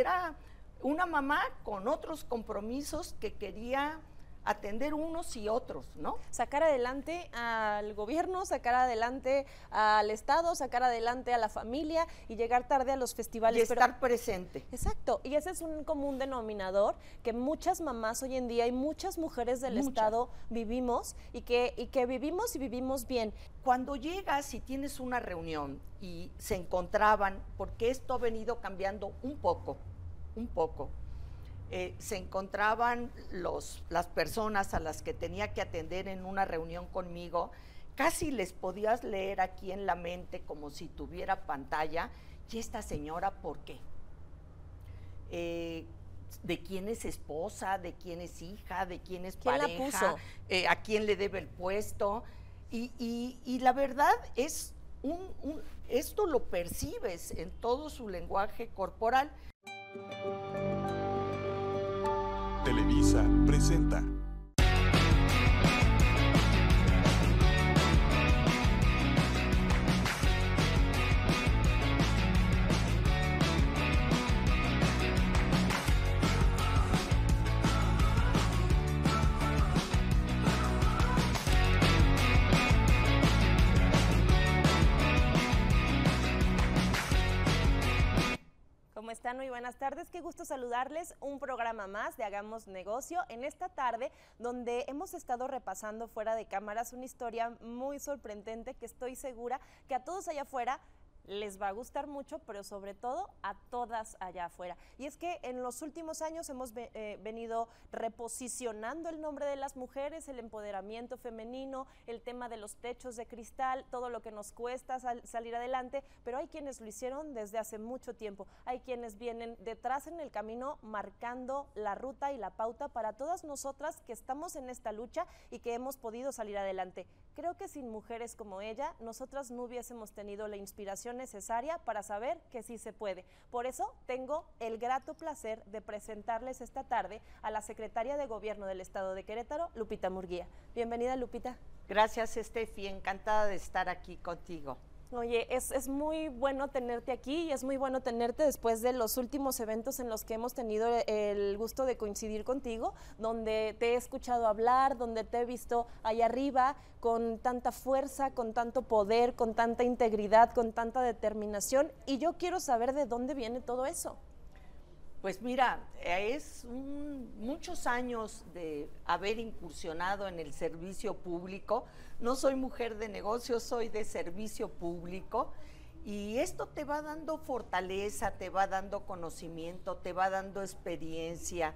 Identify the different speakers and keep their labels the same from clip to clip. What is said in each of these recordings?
Speaker 1: era una mamá con otros compromisos que quería atender unos y otros, ¿no?
Speaker 2: Sacar adelante al gobierno, sacar adelante al Estado, sacar adelante a la familia y llegar tarde a los festivales.
Speaker 1: Y estar presente.
Speaker 2: Exacto, y ese es un común denominador que muchas mamás hoy en día y muchas mujeres del Estado vivimos y que, y que vivimos y vivimos bien.
Speaker 1: Cuando llegas y tienes una reunión y se encontraban, porque esto ha venido cambiando un poco, un poco, eh, se encontraban los, las personas a las que tenía que atender en una reunión conmigo, casi les podías leer aquí en la mente como si tuviera pantalla, ¿y esta señora por qué? Eh, de quién es esposa, de quién es hija, de quién es pareja, eh, a quién le debe el puesto. Y, la verdad es, un, esto lo percibes en todo su lenguaje corporal.
Speaker 3: Televisa presenta.
Speaker 2: Muy buenas tardes, qué gusto saludarles. Un programa más de Hagamos Negocio en esta tarde donde hemos estado repasando fuera de cámaras una historia muy sorprendente que estoy segura que a todos allá afuera les va a gustar mucho, pero sobre todo a todas allá afuera. Y es que en los últimos años hemos eh, venido reposicionando el nombre de las mujeres, el empoderamiento femenino, el tema de los techos de cristal, todo lo que nos cuesta salir adelante, pero hay quienes lo hicieron desde hace mucho tiempo. Hay quienes vienen detrás en el camino marcando la ruta y la pauta para todas nosotras que estamos en esta lucha y que hemos podido salir adelante. Creo que sin mujeres como ella, nosotras no hubiésemos tenido la inspiración necesaria para saber que sí se puede. Por eso tengo el grato placer de presentarles esta tarde a la secretaria de Gobierno del Estado de Querétaro, Lupita Murguía. Bienvenida, Lupita.
Speaker 1: Gracias, Estefi. Encantada de estar aquí contigo.
Speaker 2: Oye, es, muy bueno tenerte aquí y es muy bueno tenerte después de los últimos eventos en los que hemos tenido el gusto de coincidir contigo, donde te he escuchado hablar, donde te he visto ahí arriba con tanta fuerza, con tanto poder, con tanta integridad, con tanta determinación y yo quiero saber de dónde viene todo eso.
Speaker 1: Pues mira, es muchos años de haber incursionado en el servicio público. No soy mujer de negocios, soy de servicio público. Y esto te va dando fortaleza, te va dando conocimiento, te va dando experiencia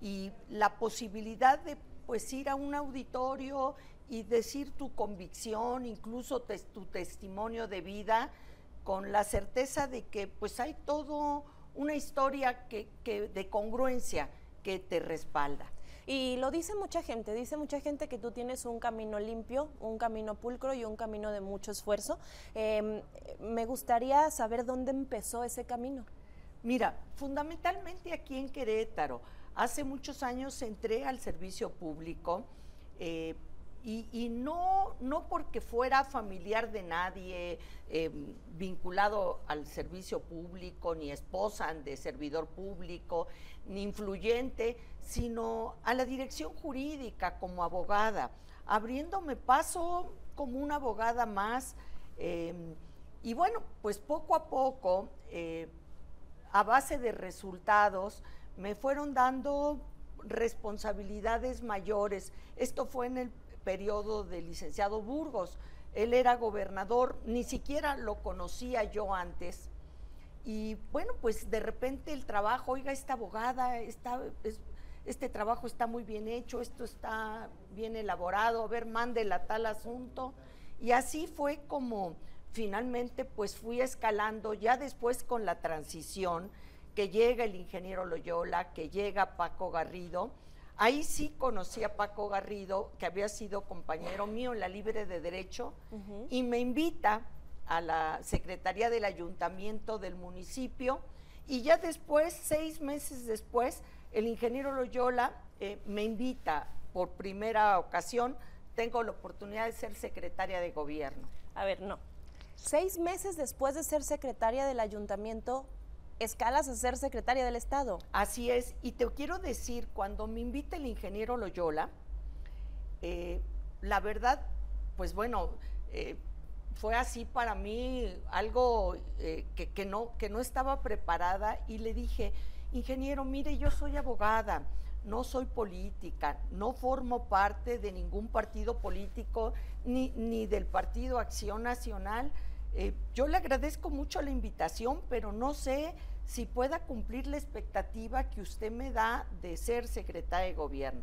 Speaker 1: y la posibilidad de pues ir a un auditorio y decir tu convicción, incluso tu testimonio de vida, con la certeza de que pues hay todo una historia que, de congruencia que te respalda.
Speaker 2: Y lo dice mucha gente, dice mucha gente que tú tienes un camino limpio, un camino pulcro y un camino de mucho esfuerzo. Em, me gustaría saber dónde empezó ese camino.
Speaker 1: Mira, fundamentalmente aquí en Querétaro, hace muchos años entré al servicio público. Eh, y, no, no porque fuera familiar de nadie, em, vinculado al servicio público, ni esposa de servidor público, ni influyente, sino a la dirección jurídica como abogada, abriéndome paso como una abogada más. Em, y bueno, pues poco a poco, eh, a base de resultados, me fueron dando responsabilidades mayores. Esto fue en el periodo del licenciado Burgos. Él era gobernador, ni siquiera lo conocía yo antes. Y bueno, pues de repente el trabajo, oiga, esta abogada, está, este trabajo está muy bien hecho, esto está bien elaborado, a ver, mándela tal asunto. Y así fue como finalmente pues fui escalando, ya después con la transición, que llega el ingeniero Loyola, que llega Paco Garrido, Ahí sí conocí a Paco Garrido, que había sido compañero mío en la Libre de Derecho, y me invita a la Secretaría del Ayuntamiento del municipio, y ya después, seis meses después, el ingeniero Loyola eh, me invita por primera ocasión, tengo la oportunidad de ser secretaria de gobierno.
Speaker 2: A ver, no. Seis meses después de ser secretaria del ayuntamiento, escalas a ser secretaria del Estado.
Speaker 1: Así es, y te quiero decir, cuando me invita el ingeniero Loyola, eh, la verdad, pues bueno, eh, fue así para mí algo eh, que, no, que no estaba preparada y le dije, ingeniero, mire, yo soy abogada, no soy política, no formo parte de ningún partido político ni, ni del Partido Acción Nacional. Eh, yo le agradezco mucho la invitación, pero no sé si pueda cumplir la expectativa que usted me da de ser secretaria de gobierno.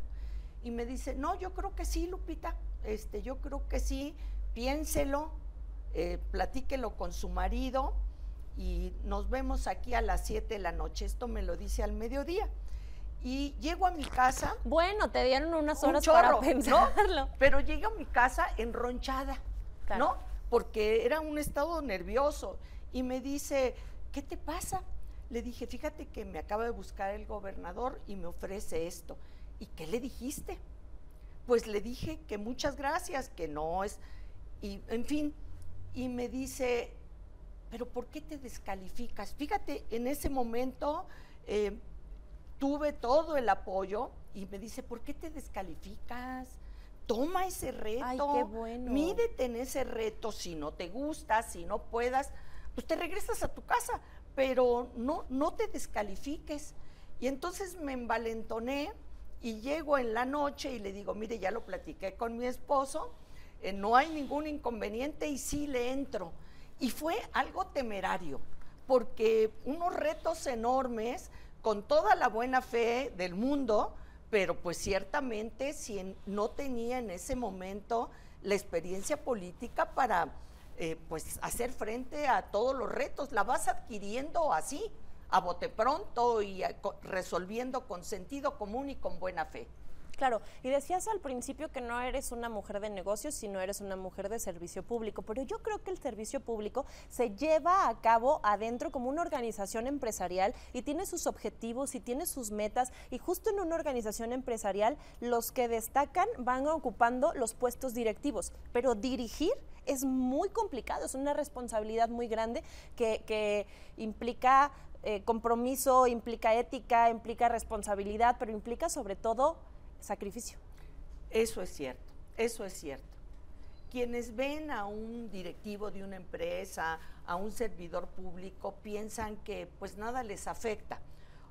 Speaker 1: Y me dice, no, yo creo que sí, Lupita, este, yo creo que sí, piénselo, eh, platíquelo con su marido y nos vemos aquí a las 7 de la noche. Esto me lo dice al mediodía. Y llego a mi casa.
Speaker 2: Bueno, te dieron unas horas para pensarlo.
Speaker 1: Pero llego a mi casa enronchada, ¿no? Porque era un estado nervioso. Y me dice, ¿qué te pasa? Le dije, fíjate que me acaba de buscar el gobernador y me ofrece esto. ¿Y qué le dijiste? Pues le dije que muchas gracias, que no es. Y en fin, y me dice, pero ¿por qué te descalificas? Fíjate, en ese momento eh, tuve todo el apoyo y me dice, ¿por qué te descalificas? Toma ese reto, Ay, qué bueno. mídete en ese reto, si no te gusta, si no puedas, pues te regresas a tu casa, pero no, no te descalifiques. Y entonces me envalentoné y llego en la noche y le digo, mire, ya lo platiqué con mi esposo, eh, no hay ningún inconveniente y sí le entro. Y fue algo temerario, porque unos retos enormes, con toda la buena fe del mundo, pero pues ciertamente si no tenía en ese momento la experiencia política para eh, pues hacer frente a todos los retos, la vas adquiriendo así, a bote pronto y resolviendo con sentido común y con buena fe.
Speaker 2: Claro, y decías al principio que no eres una mujer de negocios, sino eres una mujer de servicio público, pero yo creo que el servicio público se lleva a cabo adentro como una organización empresarial y tiene sus objetivos y tiene sus metas, y justo en una organización empresarial los que destacan van ocupando los puestos directivos, pero dirigir es muy complicado, es una responsabilidad muy grande que, implica eh, compromiso, implica ética, implica responsabilidad, pero implica sobre todo sacrificio.
Speaker 1: Eso es cierto, eso es cierto. Quienes ven a un directivo de una empresa, a un servidor público, piensan que pues nada les afecta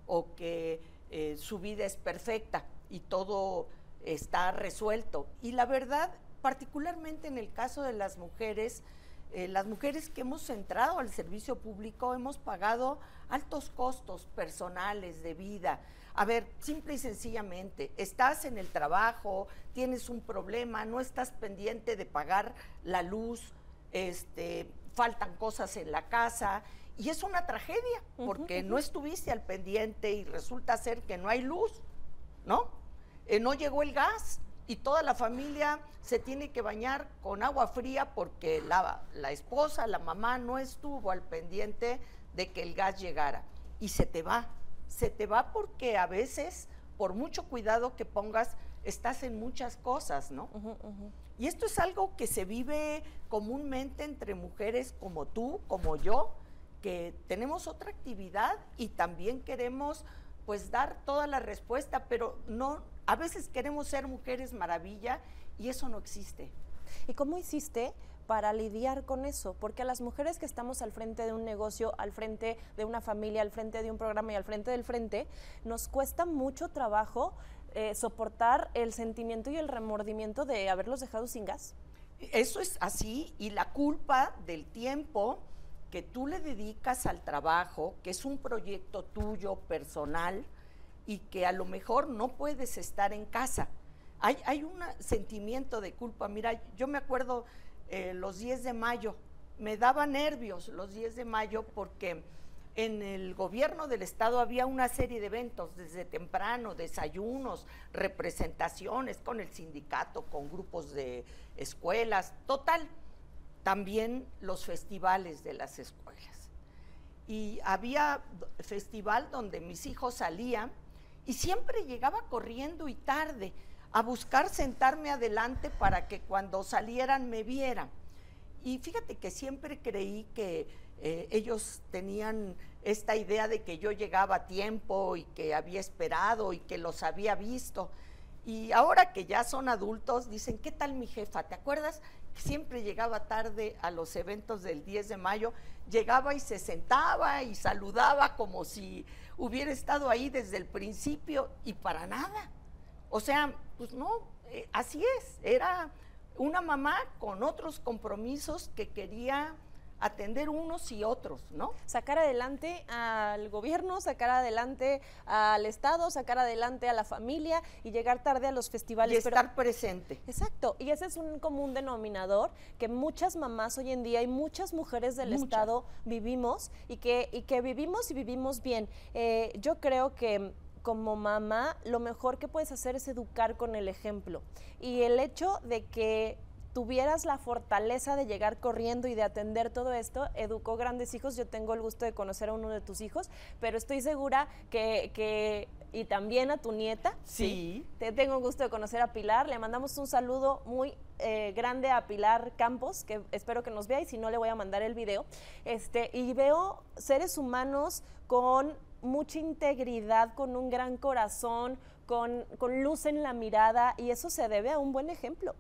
Speaker 1: o que eh, su vida es perfecta y todo está resuelto. Y la verdad, particularmente en el caso de las mujeres, eh, las mujeres que hemos entrado al servicio público hemos pagado altos costos personales de vida, a ver, simple y sencillamente, estás en el trabajo, tienes un problema, no estás pendiente de pagar la luz, este, faltan cosas en la casa y es una tragedia porque no estuviste al pendiente y resulta ser que no hay luz, ¿no? Eh, no llegó el gas y toda la familia se tiene que bañar con agua fría porque la, la esposa, la mamá no estuvo al pendiente de que el gas llegara y se te va se te va porque a veces, por mucho cuidado que pongas, estás en muchas cosas, ¿no? Y esto es algo que se vive comúnmente entre mujeres como tú, como yo, que tenemos otra actividad y también queremos pues dar toda la respuesta, pero no, a veces queremos ser mujeres maravilla y eso no existe.
Speaker 2: ¿Y cómo hiciste para lidiar con eso, porque a las mujeres que estamos al frente de un negocio, al frente de una familia, al frente de un programa y al frente del frente, nos cuesta mucho trabajo eh, soportar el sentimiento y el remordimiento de haberlos dejado sin gas.
Speaker 1: Eso es así y la culpa del tiempo que tú le dedicas al trabajo, que es un proyecto tuyo personal y que a lo mejor no puedes estar en casa. Hay, hay un sentimiento de culpa. Mira, yo me acuerdo eh, los 10 de mayo. Me daba nervios los 10 de mayo porque en el gobierno del estado había una serie de eventos desde temprano, desayunos, representaciones con el sindicato, con grupos de escuelas, total, también los festivales de las escuelas. Y había festival donde mis hijos salían y siempre llegaba corriendo y tarde a buscar sentarme adelante para que cuando salieran me vieran. Y fíjate que siempre creí que Eh, ellos tenían esta idea de que yo llegaba a tiempo y que había esperado y que los había visto. Y ahora que ya son adultos, dicen, ¿qué tal mi jefa? ¿Te acuerdas? Siempre llegaba tarde a los eventos del 10 de mayo, llegaba y se sentaba y saludaba como si hubiera estado ahí desde el principio y para nada. O sea, pues no, eh, así es, era una mamá con otros compromisos que quería atender unos y otros, ¿no?
Speaker 2: Sacar adelante al gobierno, sacar adelante al Estado, sacar adelante a la familia y llegar tarde a los festivales.
Speaker 1: Y estar presente.
Speaker 2: Exacto, y ese es un común denominador que muchas mamás hoy en día y muchas mujeres del Estado vivimos y que, y que vivimos y vivimos bien. Eh, yo creo que como mamá, lo mejor que puedes hacer es educar con el ejemplo. Y el hecho de que tuvieras la fortaleza de llegar corriendo y de atender todo esto, educó grandes hijos. Yo tengo el gusto de conocer a uno de tus hijos, pero estoy segura que, y también a tu nieta.
Speaker 1: Sí.
Speaker 2: Te tengo el gusto de conocer a Pilar. Le mandamos un saludo muy eh, grande a Pilar Campos, que espero que nos vea y si no le voy a mandar el video. Este, y veo seres humanos con mucha integridad, con un gran corazón, con, con luz en la mirada y eso se debe a un buen ejemplo.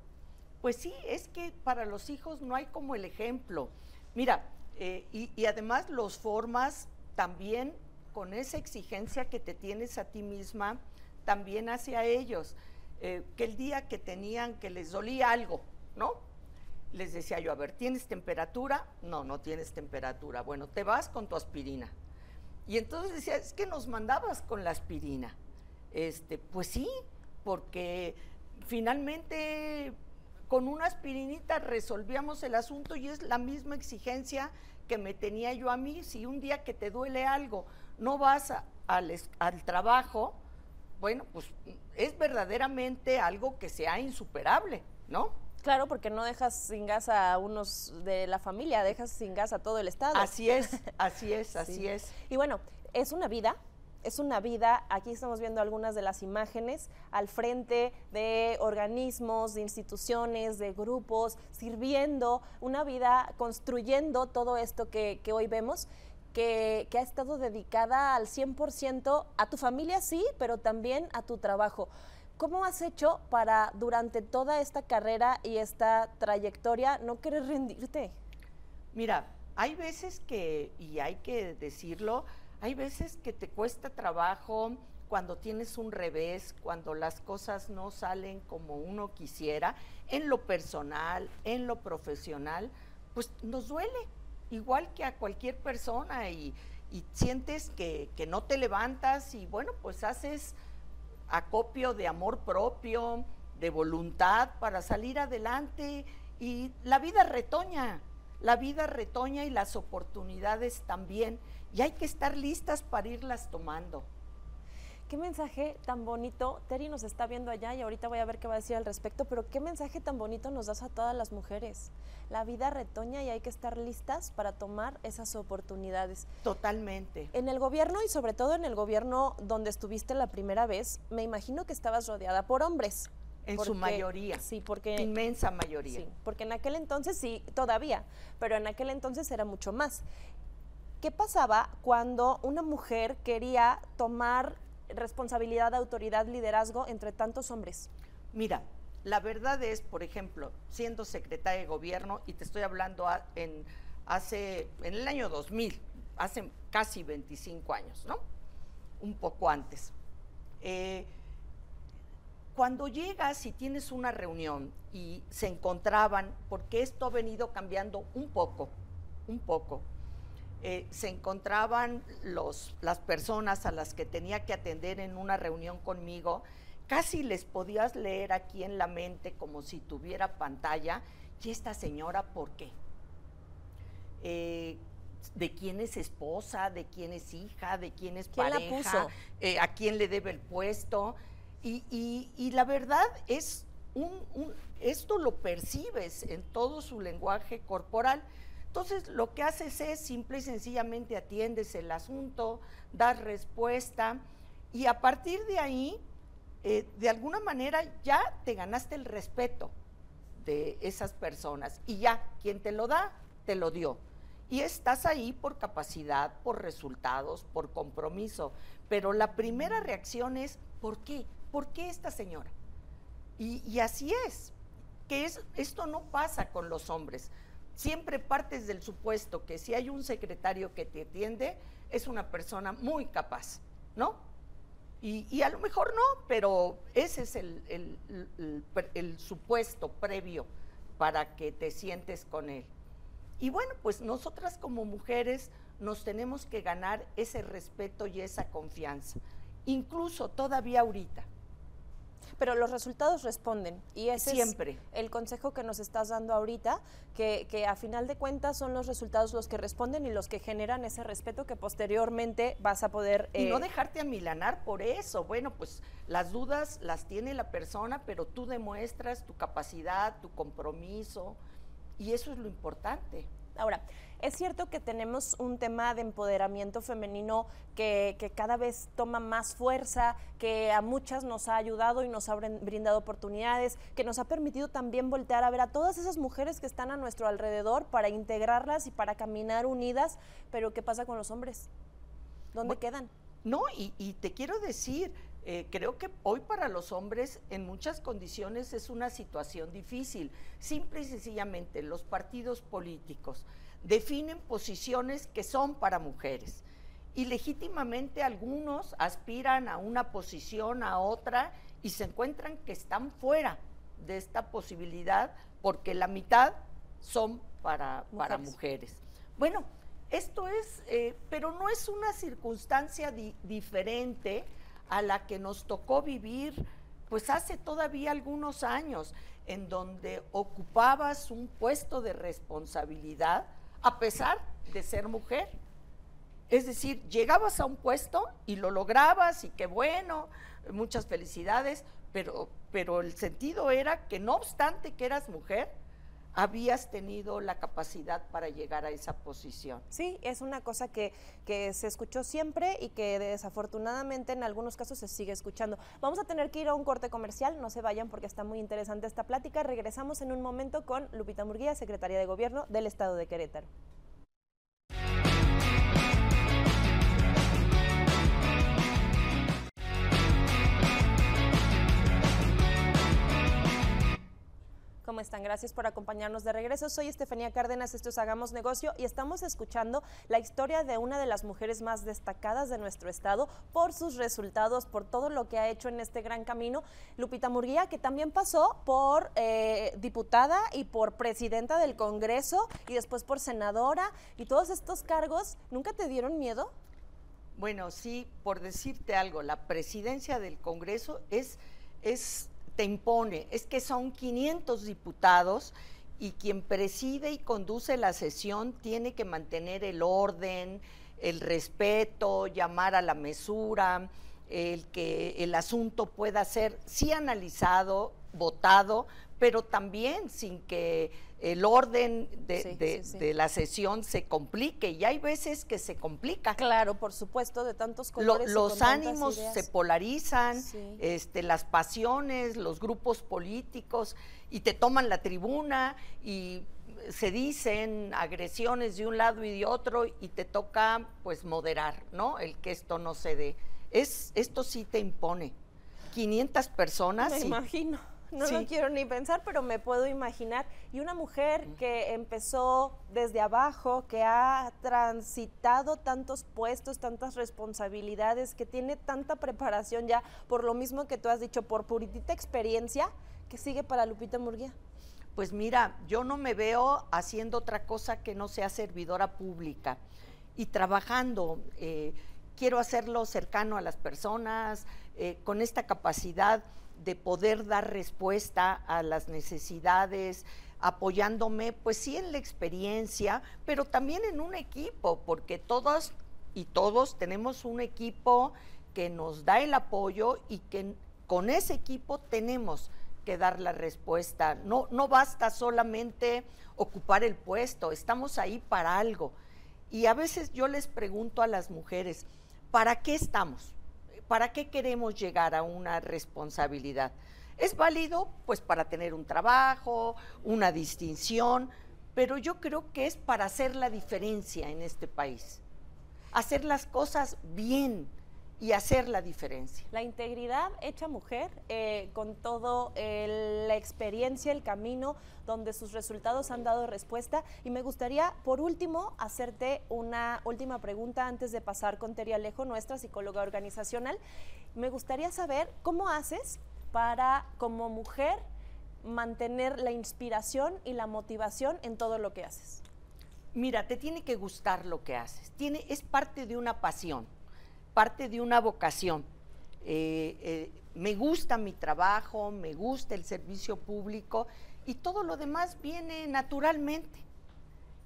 Speaker 1: Pues sí, es que para los hijos no hay como el ejemplo. Mira, eh, y, además los formas también con esa exigencia que te tienes a ti misma, también hacia ellos. Eh, que el día que tenían, que les dolía algo, ¿no? Les decía yo, a ver, ¿tienes temperatura? No, no tienes temperatura. Bueno, te vas con tu aspirina. Y entonces decía, es que nos mandabas con la aspirina. Este, pues sí, porque finalmente con una aspirinita resolvíamos el asunto y es la misma exigencia que me tenía yo a mí. Si un día que te duele algo no vas al, al trabajo, bueno, pues es verdaderamente algo que sea insuperable, ¿no?
Speaker 2: Claro, porque no dejas sin gas a unos de la familia, dejas sin gas a todo el Estado.
Speaker 1: Así es, así es, así es.
Speaker 2: Y bueno, es una vida, es una vida, aquí estamos viendo algunas de las imágenes, al frente de organismos, de instituciones, de grupos, sirviendo, una vida construyendo todo esto que, hoy vemos. Que, que, ha estado dedicada al 100% a tu familia, sí, pero también a tu trabajo. ¿Cómo has hecho para durante toda esta carrera y esta trayectoria no querer rendirte?
Speaker 1: Mira, hay veces que, y hay que decirlo, hay veces que te cuesta trabajo cuando tienes un revés, cuando las cosas no salen como uno quisiera, en lo personal, en lo profesional, pues nos duele, igual que a cualquier persona, y, sientes que, que, no te levantas y bueno, pues haces acopio de amor propio, de voluntad para salir adelante y la vida retoña, la vida retoña y las oportunidades también y hay que estar listas para irlas tomando.
Speaker 2: Qué mensaje tan bonito, Terry nos está viendo allá y ahorita voy a ver qué va a decir al respecto, pero qué mensaje tan bonito nos das a todas las mujeres. La vida retoña y hay que estar listas para tomar esas oportunidades.
Speaker 1: Totalmente.
Speaker 2: En el gobierno y sobre todo en el gobierno donde estuviste la primera vez, me imagino que estabas rodeada por hombres.
Speaker 1: En su mayoría.
Speaker 2: Sí, porque...
Speaker 1: Inmensa mayoría.
Speaker 2: Sí, porque en aquel entonces sí, todavía, pero en aquel entonces era mucho más. ¿Qué pasaba cuando una mujer quería tomar responsabilidad, autoridad, liderazgo entre tantos hombres?
Speaker 1: Mira, la verdad es, por ejemplo, siendo secretaria de gobierno, y te estoy hablando en, hace, en el año 2000, hace casi 25 años, ¿no? Un poco antes. Eh, cuando llegas y tienes una reunión y se encontraban, porque esto ha venido cambiando un poco, un poco, eh, se encontraban los, las personas a las que tenía que atender en una reunión conmigo, casi les podías leer aquí en la mente como si tuviera pantalla, ¿y esta señora por qué? Eh, de quién es esposa, de quién es hija, de quién es pareja, eh, a quién le debe el puesto. Y, la verdad es, un, esto lo percibes en todo su lenguaje corporal. Entonces, lo que haces es simple y sencillamente atiendes el asunto, das respuesta y a partir de ahí, eh, de alguna manera ya te ganaste el respeto de esas personas y ya quien te lo da, te lo dio. y estás ahí por capacidad, por resultados, por compromiso. Pero la primera reacción es, ¿por qué? ¿Por qué esta señora? Y, así es, que es, esto no pasa con los hombres. Siempre partes del supuesto que si hay un secretario que te atiende, es una persona muy capaz, ¿no? Y, a lo mejor no, pero ese es el supuesto previo para que te sientes con él. Y bueno, pues nosotras como mujeres nos tenemos que ganar ese respeto y esa confianza, incluso todavía ahorita.
Speaker 2: Pero los resultados responden y ese Siempre. es el consejo que nos estás dando ahorita, que, que, a final de cuentas son los resultados los que responden y los que generan ese respeto que posteriormente vas a poder...
Speaker 1: Y no eh, dejarte amilanar por eso. Bueno, pues las dudas las tiene la persona, pero tú demuestras tu capacidad, tu compromiso, y eso es lo importante.
Speaker 2: Ahora, es cierto que tenemos un tema de empoderamiento femenino que, cada vez toma más fuerza, que a muchas nos ha ayudado y nos ha brindado oportunidades, que nos ha permitido también voltear a ver a todas esas mujeres que están a nuestro alrededor para integrarlas y para caminar unidas, pero ¿qué pasa con los hombres? ¿Dónde quedan?
Speaker 1: No, y, y te quiero decir, eh, creo que hoy para los hombres en muchas condiciones es una situación difícil. Simple y sencillamente los partidos políticos definen posiciones que son para mujeres y legítimamente algunos aspiran a una posición, a otra y se encuentran que están fuera de esta posibilidad porque la mitad son para mujeres. Para mujeres. Bueno, esto es, eh, pero no es una circunstancia diferente a la que nos tocó vivir pues hace todavía algunos años, en donde ocupabas un puesto de responsabilidad a pesar de ser mujer. Es decir, llegabas a un puesto y lo lograbas y qué bueno, muchas felicidades, pero, pero el sentido era que no obstante que eras mujer, habías tenido la capacidad para llegar a esa posición.
Speaker 2: Sí, es una cosa que, que, se escuchó siempre y que desafortunadamente en algunos casos se sigue escuchando. Vamos a tener que ir a un corte comercial, no se vayan porque está muy interesante esta plática. Regresamos en un momento con Lupita Murguía, secretaria de Gobierno del Estado de Querétaro. ¿Cómo están? Gracias por acompañarnos de regreso. Soy Estefanía Cárdenas, esto es Hagamos Negocio y estamos escuchando la historia de una de las mujeres más destacadas de nuestro estado por sus resultados, por todo lo que ha hecho en este gran camino. Lupita Murguía, que también pasó por eh, diputada y por presidenta del Congreso y después por senadora y todos estos cargos, ¿nunca te dieron miedo?
Speaker 1: Bueno, sí, por decirte algo, la presidencia del Congreso es, es impone, es que son 500 diputados y quien preside y conduce la sesión tiene que mantener el orden, el respeto, llamar a la mesura, el que el asunto pueda ser sí analizado, votado, pero también sin que el orden de, la sesión se complique y hay veces que se complica.
Speaker 2: Claro, por supuesto, de tantos colores.
Speaker 1: los ánimos se polarizan, este, las pasiones, los grupos políticos y te toman la tribuna y se dicen agresiones de un lado y de otro y te toca pues moderar, ¿no? El que esto no se dé. Es, esto sí te impone. 500 personas.
Speaker 2: Me imagino no lo quiero ni pensar, pero me puedo imaginar. Y una mujer que empezó desde abajo, que ha transitado tantos puestos, tantas responsabilidades, que tiene tanta preparación ya, por lo mismo que tú has dicho, por puritita experiencia, que sigue para Lupita Murguía.
Speaker 1: Pues mira, yo no me veo haciendo otra cosa que no sea servidora pública y trabajando. Eh, quiero hacerlo cercano a las personas, eh, con esta capacidad de poder dar respuesta a las necesidades, apoyándome, pues sí, en la experiencia, pero también en un equipo, porque todas y todos tenemos un equipo que nos da el apoyo y que con ese equipo tenemos que dar la respuesta. No, no basta solamente ocupar el puesto, estamos ahí para algo. Y a veces yo les pregunto a las mujeres, ¿para qué estamos? ¿Para qué queremos llegar a una responsabilidad? Es válido pues para tener un trabajo, una distinción, pero yo creo que es para hacer la diferencia en este país, hacer las cosas bien y hacer la diferencia.
Speaker 2: La integridad hecha mujer, eh, con todo la experiencia, el camino, donde sus resultados han dado respuesta. Y me gustaría, por último, hacerte una última pregunta antes de pasar con Teria Alejo, nuestra psicóloga organizacional. Me gustaría saber cómo haces para, como mujer, mantener la inspiración y la motivación en todo lo que haces?
Speaker 1: Mira, te tiene que gustar lo que haces. Tiene, es parte de una pasión, parte de una vocación. Eh, eh, me gusta mi trabajo, me gusta el servicio público y todo lo demás viene naturalmente.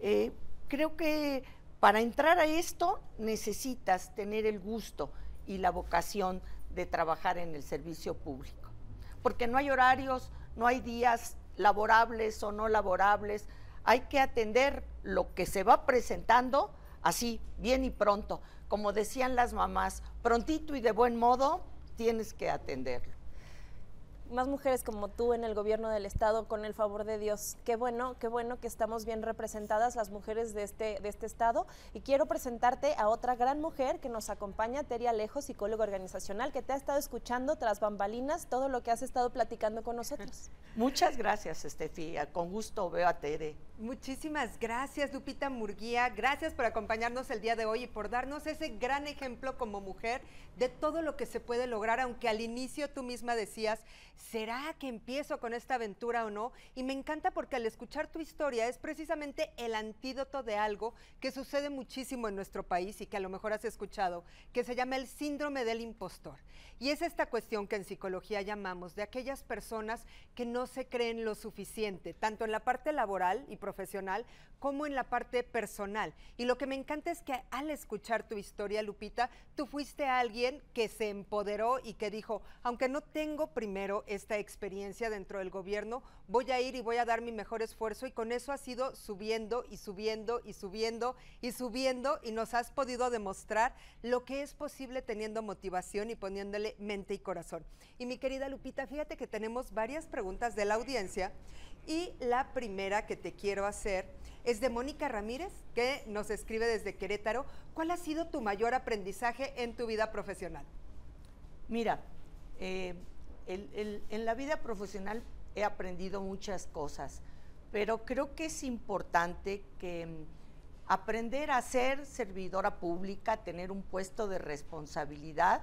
Speaker 1: Eh, creo que para entrar a esto necesitas tener el gusto y la vocación de trabajar en el servicio público, porque no hay horarios, no hay días laborables o no laborables, hay que atender lo que se va presentando así, bien y pronto. Como decían las mamás, prontito y de buen modo tienes que atenderlo
Speaker 2: más mujeres como tú en el gobierno del estado, con el favor de Dios. Qué bueno, qué bueno que estamos bien representadas las mujeres de este, de este estado. Y quiero presentarte a otra gran mujer que nos acompaña, Teria Alejo, psicóloga organizacional, que te ha estado escuchando tras bambalinas todo lo que has estado platicando con nosotros.
Speaker 1: Muchas gracias, Estefía. Con gusto veo a Tere.
Speaker 4: Muchísimas gracias, Lupita Murguía. Gracias por acompañarnos el día de hoy y por darnos ese gran ejemplo como mujer de todo lo que se puede lograr, aunque al inicio tú misma decías, ¿será que empiezo con esta aventura o no? Y me encanta porque al escuchar tu historia es precisamente el antídoto de algo que sucede muchísimo en nuestro país y que a lo mejor has escuchado, que se llama el síndrome del impostor. Y es esta cuestión que en psicología llamamos de aquellas personas que no se creen lo suficiente, tanto en la parte laboral y profesional como en la parte personal. Y lo que me encanta es que al escuchar tu historia, Lupita, tú fuiste alguien que se empoderó y que dijo, aunque no tengo primero esta experiencia dentro del gobierno, voy a ir y voy a dar mi mejor esfuerzo y con eso has ido subiendo y subiendo y subiendo y subiendo y nos has podido demostrar lo que es posible teniendo motivación y poniéndole mente y corazón. Y mi querida Lupita, fíjate que tenemos varias preguntas de la audiencia y la primera que te quiero hacer es de Mónica Ramírez, que nos escribe desde Querétaro. ¿Cuál ha sido tu mayor aprendizaje en tu vida profesional?
Speaker 1: Mira, eh, en la vida profesional he aprendido muchas cosas, pero creo que es importante que mm, aprender a ser servidora pública, tener un puesto de responsabilidad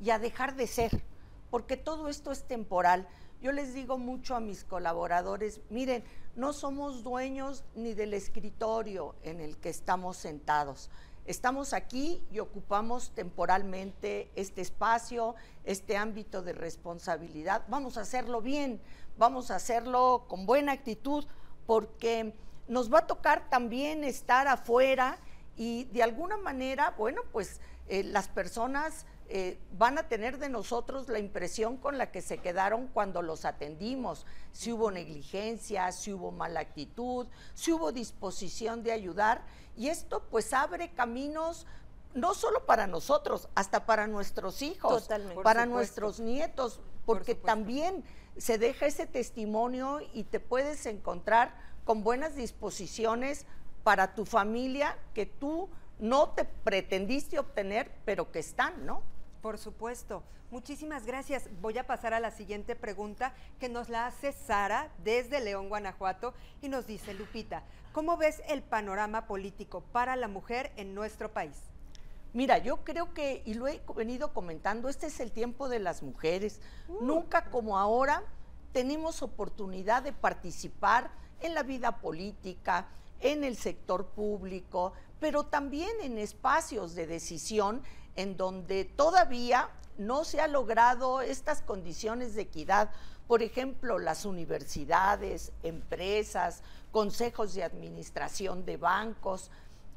Speaker 1: y a dejar de ser, porque todo esto es temporal. Yo les digo mucho a mis colaboradores, miren, no somos dueños ni del escritorio en el que estamos sentados. Estamos aquí y ocupamos temporalmente este espacio, este ámbito de responsabilidad. Vamos a hacerlo bien, vamos a hacerlo con buena actitud, porque nos va a tocar también estar afuera y de alguna manera, bueno, pues eh, las personas eh, van a tener de nosotros la impresión con la que se quedaron cuando los atendimos, si hubo negligencia, si hubo mala actitud, si hubo disposición de ayudar. Y esto pues abre caminos no solo para nosotros, hasta para nuestros hijos, para nuestros nietos, porque también se deja ese testimonio y te puedes encontrar con buenas disposiciones para tu familia que tú no te pretendiste obtener, pero que están, ¿no?
Speaker 4: Por supuesto. Muchísimas gracias. Voy a pasar a la siguiente pregunta que nos la hace Sara desde León, Guanajuato, y nos dice, Lupita, ¿cómo ves el panorama político para la mujer en nuestro país?
Speaker 1: Mira, yo creo que, y lo he venido comentando, este es el tiempo de las mujeres. Uh. Nunca como ahora tenemos oportunidad de participar en la vida política, en el sector público, pero también en espacios de decisión en donde todavía no se ha logrado estas condiciones de equidad. Por ejemplo, las universidades, empresas, consejos de administración de bancos.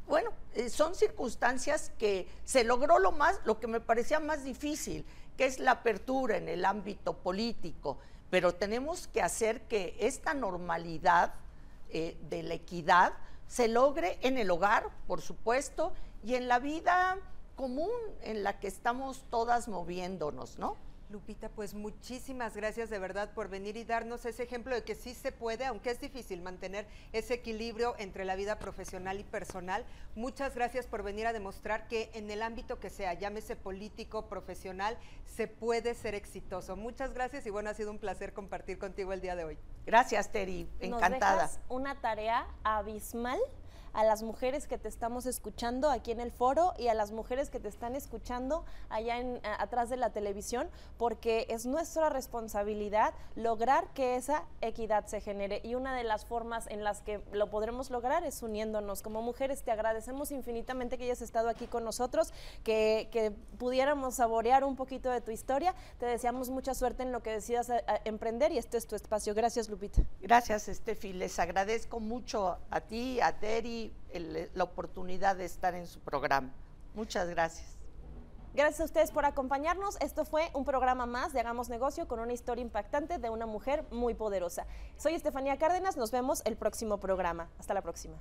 Speaker 1: Bueno, eh, son circunstancias que se logró lo más, lo que me parecía más difícil, que es la apertura en el ámbito político. Pero tenemos que hacer que esta normalidad eh, de la equidad se logre en el hogar, por supuesto, y en la vida común en la que estamos todas moviéndonos, ¿no?
Speaker 4: Lupita, pues muchísimas gracias de verdad por venir y darnos ese ejemplo de que sí se puede, aunque es difícil mantener ese equilibrio entre la vida profesional y personal. Muchas gracias por venir a demostrar que en el ámbito que sea, llámese político, profesional, se puede ser exitoso. Muchas gracias y bueno, ha sido un placer compartir contigo el día de hoy.
Speaker 1: Gracias, Teri, encantada.
Speaker 2: Nos una tarea abismal a las mujeres que te estamos escuchando aquí en el foro y a las mujeres que te están escuchando allá en, atrás de la televisión, porque es nuestra responsabilidad lograr que esa equidad se genere. Y una de las formas en las que lo podremos lograr es uniéndonos. Como mujeres te agradecemos infinitamente que hayas estado aquí con nosotros, que, que pudiéramos saborear un poquito de tu historia. Te deseamos mucha suerte en lo que decidas eh, emprender y este es tu espacio. Gracias, Lupita.
Speaker 1: Gracias, Estefi. Les agradezco mucho a ti, a Terry la oportunidad de estar en su programa. Muchas gracias.
Speaker 2: Gracias a ustedes por acompañarnos. Esto fue un programa más de Hagamos Negocio con una historia impactante de una mujer muy poderosa. Soy Estefanía Cárdenas, nos vemos el próximo programa. Hasta la próxima.